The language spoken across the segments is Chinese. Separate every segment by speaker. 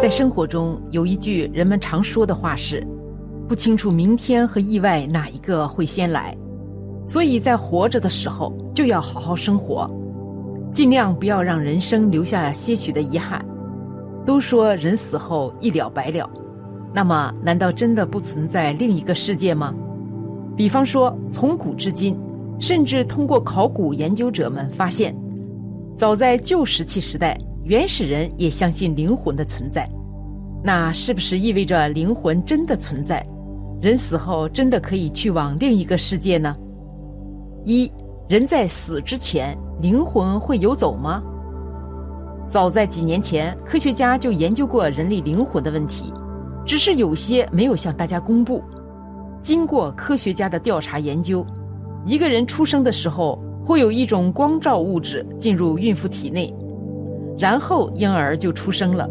Speaker 1: 在生活中有一句人们常说的话是：“不清楚明天和意外哪一个会先来。”所以在活着的时候就要好好生活，尽量不要让人生留下些许的遗憾。都说人死后一了百了，那么难道真的不存在另一个世界吗？比方说，从古至今，甚至通过考古研究者们发现，早在旧石器时代。原始人也相信灵魂的存在，那是不是意味着灵魂真的存在？人死后真的可以去往另一个世界呢？一人在死之前，灵魂会游走吗？早在几年前，科学家就研究过人类灵魂的问题，只是有些没有向大家公布。经过科学家的调查研究，一个人出生的时候会有一种光照物质进入孕妇体内。然后婴儿就出生了。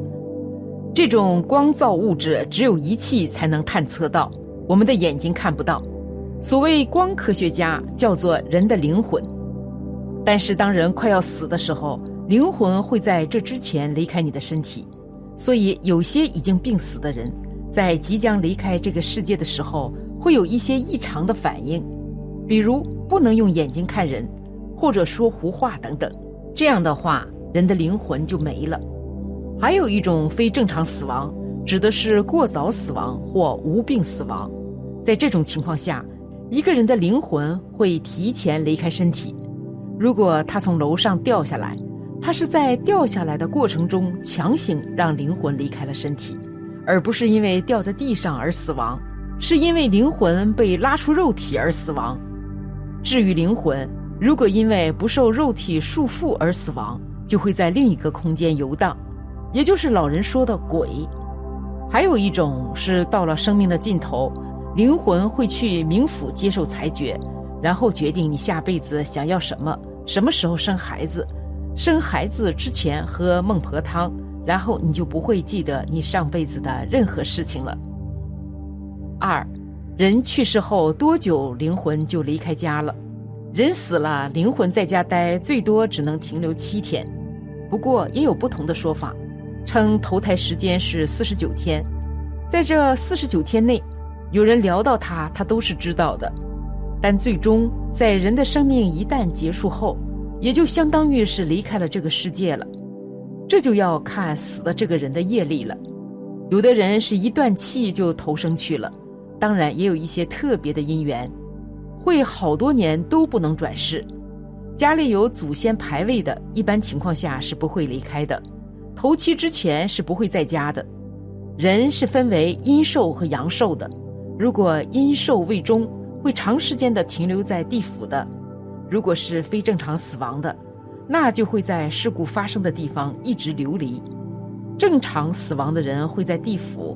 Speaker 1: 这种光造物质只有仪器才能探测到，我们的眼睛看不到。所谓光科学家叫做人的灵魂。但是当人快要死的时候，灵魂会在这之前离开你的身体。所以有些已经病死的人，在即将离开这个世界的时候，会有一些异常的反应，比如不能用眼睛看人，或者说胡话等等。这样的话。人的灵魂就没了。还有一种非正常死亡，指的是过早死亡或无病死亡。在这种情况下，一个人的灵魂会提前离开身体。如果他从楼上掉下来，他是在掉下来的过程中强行让灵魂离开了身体，而不是因为掉在地上而死亡，是因为灵魂被拉出肉体而死亡。至于灵魂，如果因为不受肉体束缚而死亡，就会在另一个空间游荡，也就是老人说的鬼。还有一种是到了生命的尽头，灵魂会去冥府接受裁决，然后决定你下辈子想要什么，什么时候生孩子，生孩子之前喝孟婆汤，然后你就不会记得你上辈子的任何事情了。二，人去世后多久灵魂就离开家了？人死了，灵魂在家待最多只能停留七天。不过也有不同的说法，称投胎时间是四十九天，在这四十九天内，有人聊到他，他都是知道的。但最终在人的生命一旦结束后，也就相当于是离开了这个世界了。这就要看死的这个人的业力了。有的人是一断气就投生去了，当然也有一些特别的因缘，会好多年都不能转世。家里有祖先牌位的，一般情况下是不会离开的，头七之前是不会在家的。人是分为阴寿和阳寿的，如果阴寿未终，会长时间的停留在地府的；如果是非正常死亡的，那就会在事故发生的地方一直流离。正常死亡的人会在地府，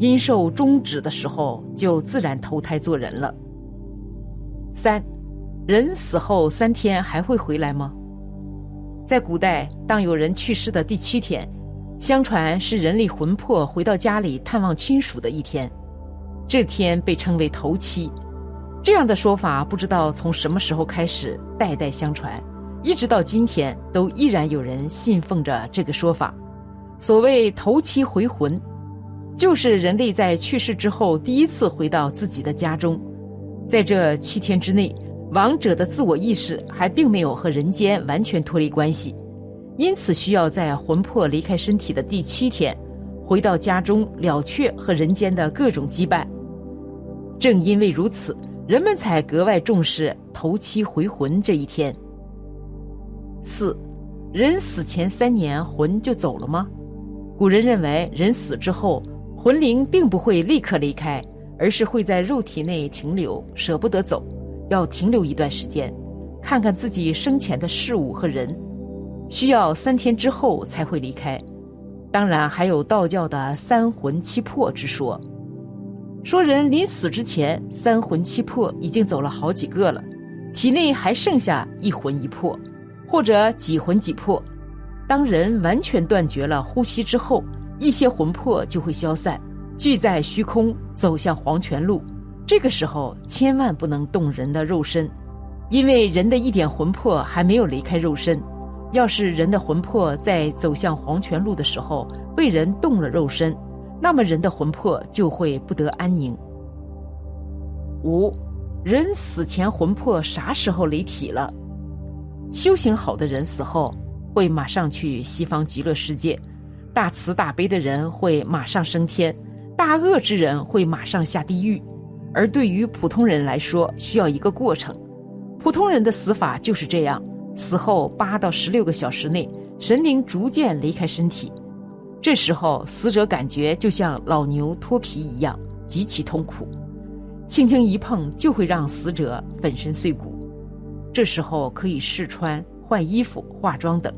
Speaker 1: 阴寿终止的时候就自然投胎做人了。三。人死后三天还会回来吗？在古代，当有人去世的第七天，相传是人类魂魄回到家里探望亲属的一天，这天被称为头七。这样的说法不知道从什么时候开始代代相传，一直到今天都依然有人信奉着这个说法。所谓头七回魂，就是人类在去世之后第一次回到自己的家中，在这七天之内。亡者的自我意识还并没有和人间完全脱离关系，因此需要在魂魄离开身体的第七天，回到家中了却和人间的各种羁绊。正因为如此，人们才格外重视头七回魂这一天。四，人死前三年魂就走了吗？古人认为，人死之后，魂灵并不会立刻离开，而是会在肉体内停留，舍不得走。要停留一段时间，看看自己生前的事物和人，需要三天之后才会离开。当然，还有道教的三魂七魄之说，说人临死之前，三魂七魄已经走了好几个了，体内还剩下一魂一魄，或者几魂几魄。当人完全断绝了呼吸之后，一些魂魄就会消散，聚在虚空，走向黄泉路。这个时候千万不能动人的肉身，因为人的一点魂魄还没有离开肉身，要是人的魂魄在走向黄泉路的时候被人动了肉身，那么人的魂魄就会不得安宁。五，人死前魂魄啥时候离体了？修行好的人死后会马上去西方极乐世界，大慈大悲的人会马上升天，大恶之人会马上下地狱。而对于普通人来说，需要一个过程。普通人的死法就是这样：死后八到十六个小时内，神灵逐渐离开身体。这时候，死者感觉就像老牛脱皮一样，极其痛苦，轻轻一碰就会让死者粉身碎骨。这时候可以试穿、换衣服、化妆等。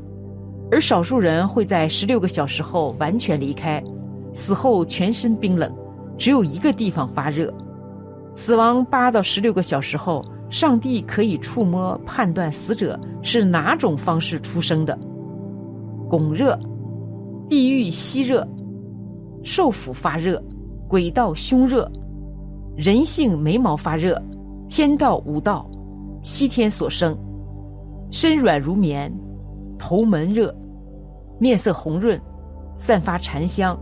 Speaker 1: 而少数人会在十六个小时后完全离开，死后全身冰冷，只有一个地方发热。死亡八到十六个小时后，上帝可以触摸判断死者是哪种方式出生的：拱热、地狱吸热、受腐发热、鬼道凶热、人性眉毛发热、天道无道、西天所生、身软如棉、头闷热、面色红润、散发禅香、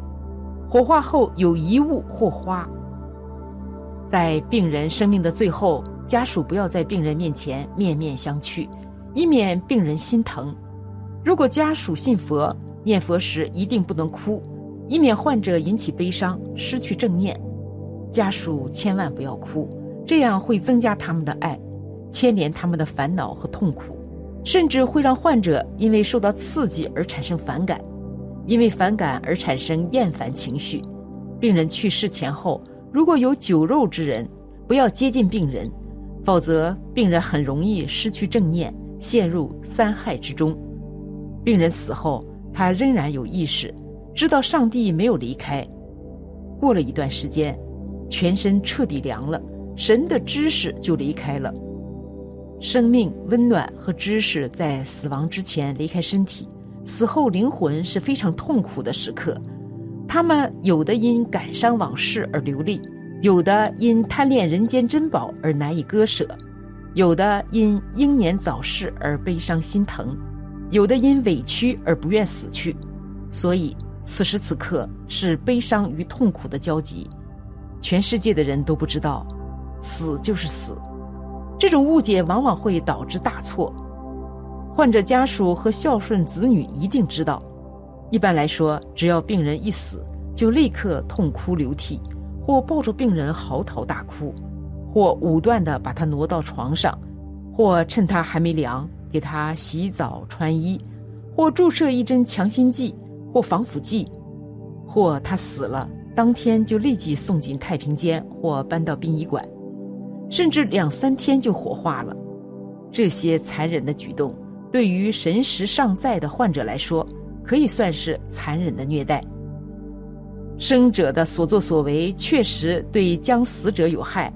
Speaker 1: 火化后有遗物或花。在病人生命的最后，家属不要在病人面前面面相觑，以免病人心疼。如果家属信佛，念佛时一定不能哭，以免患者引起悲伤，失去正念。家属千万不要哭，这样会增加他们的爱，牵连他们的烦恼和痛苦，甚至会让患者因为受到刺激而产生反感，因为反感而产生厌烦情绪。病人去世前后。如果有酒肉之人，不要接近病人，否则病人很容易失去正念，陷入三害之中。病人死后，他仍然有意识，知道上帝没有离开。过了一段时间，全身彻底凉了，神的知识就离开了。生命、温暖和知识在死亡之前离开身体，死后灵魂是非常痛苦的时刻。他们有的因感伤往事而流泪，有的因贪恋人间珍宝而难以割舍，有的因英年早逝而悲伤心疼，有的因委屈而不愿死去。所以此时此刻是悲伤与痛苦的交集。全世界的人都不知道，死就是死。这种误解往往会导致大错。患者家属和孝顺子女一定知道。一般来说，只要病人一死，就立刻痛哭流涕，或抱着病人嚎啕大哭，或武断地把他挪到床上，或趁他还没凉给他洗澡穿衣，或注射一针强心剂或防腐剂，或他死了当天就立即送进太平间或搬到殡仪馆，甚至两三天就火化了。这些残忍的举动，对于神识尚在的患者来说，可以算是残忍的虐待。生者的所作所为确实对将死者有害，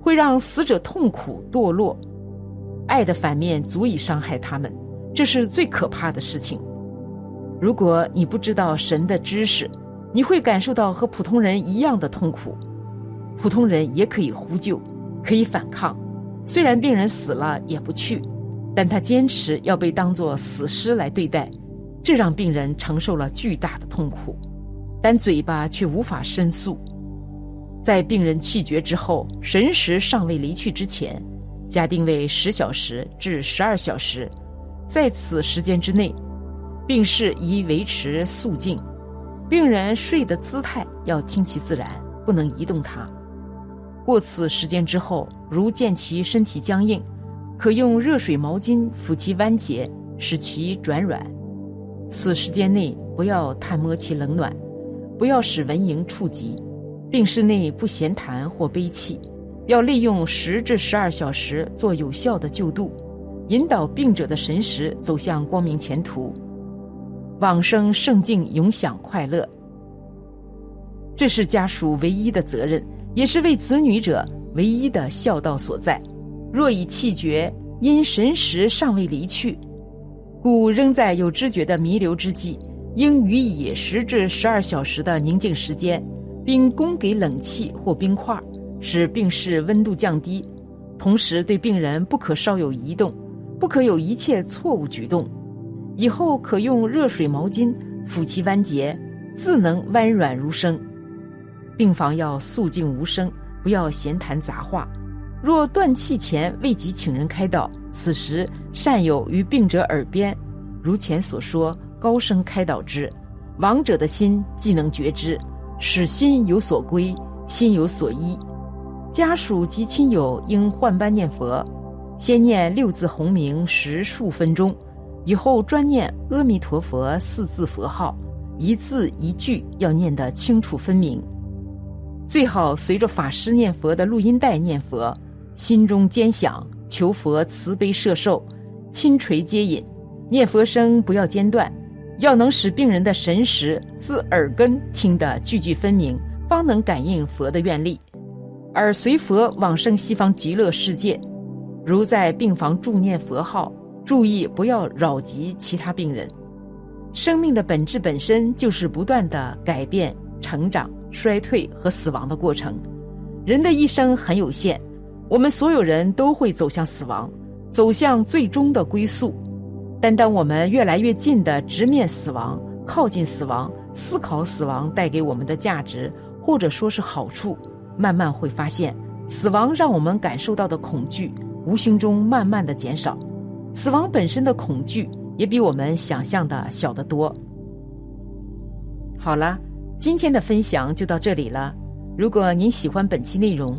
Speaker 1: 会让死者痛苦堕落。爱的反面足以伤害他们，这是最可怕的事情。如果你不知道神的知识，你会感受到和普通人一样的痛苦。普通人也可以呼救，可以反抗，虽然病人死了也不去，但他坚持要被当作死尸来对待。这让病人承受了巨大的痛苦，但嘴巴却无法申诉。在病人气绝之后，神识尚未离去之前，假定为十小时至十二小时，在此时间之内，病室宜维持肃静，病人睡的姿态要听其自然，不能移动它。过此时间之后，如见其身体僵硬，可用热水毛巾抚其关节，使其转软。此时间内不要探摸其冷暖，不要使蚊蝇触及，病室内不闲谈或悲泣，要利用十至十二小时做有效的救度，引导病者的神识走向光明前途，往生圣境，永享快乐。这是家属唯一的责任，也是为子女者唯一的孝道所在。若已气绝，因神识尚未离去。故仍在有知觉的弥留之际，应予以十至十二小时的宁静时间，并供给冷气或冰块，使病室温度降低。同时，对病人不可稍有移动，不可有一切错误举动，以后可用热水毛巾抚其关节，自能弯软如生。病房要肃静无声，不要闲谈杂话。若断气前未及请人开导，此时善有于病者耳边，如前所说，高声开导之，亡者的心既能觉知，使心有所归，心有所依。家属及亲友应换班念佛，先念六字洪名十数分钟，以后专念阿弥陀佛四字佛号，一字一句要念得清楚分明。最好随着法师念佛的录音带念佛，心中坚想求佛慈悲摄受，亲垂接引，念佛声不要间断，要能使病人的神识自耳根听得句句分明，方能感应佛的愿力，而随佛往生西方极乐世界。如在病房助念佛号，注意不要扰及其他病人。生命的本质本身就是不断的改变、成长。衰退和死亡的过程，人的一生很有限，我们所有人都会走向死亡，走向最终的归宿。但当我们越来越近的直面死亡，靠近死亡，思考死亡带给我们的价值，或者说是好处，慢慢会发现，死亡让我们感受到的恐惧，无形中慢慢的减少。死亡本身的恐惧也比我们想象的小得多。好了。今天的分享就到这里了。如果您喜欢本期内容，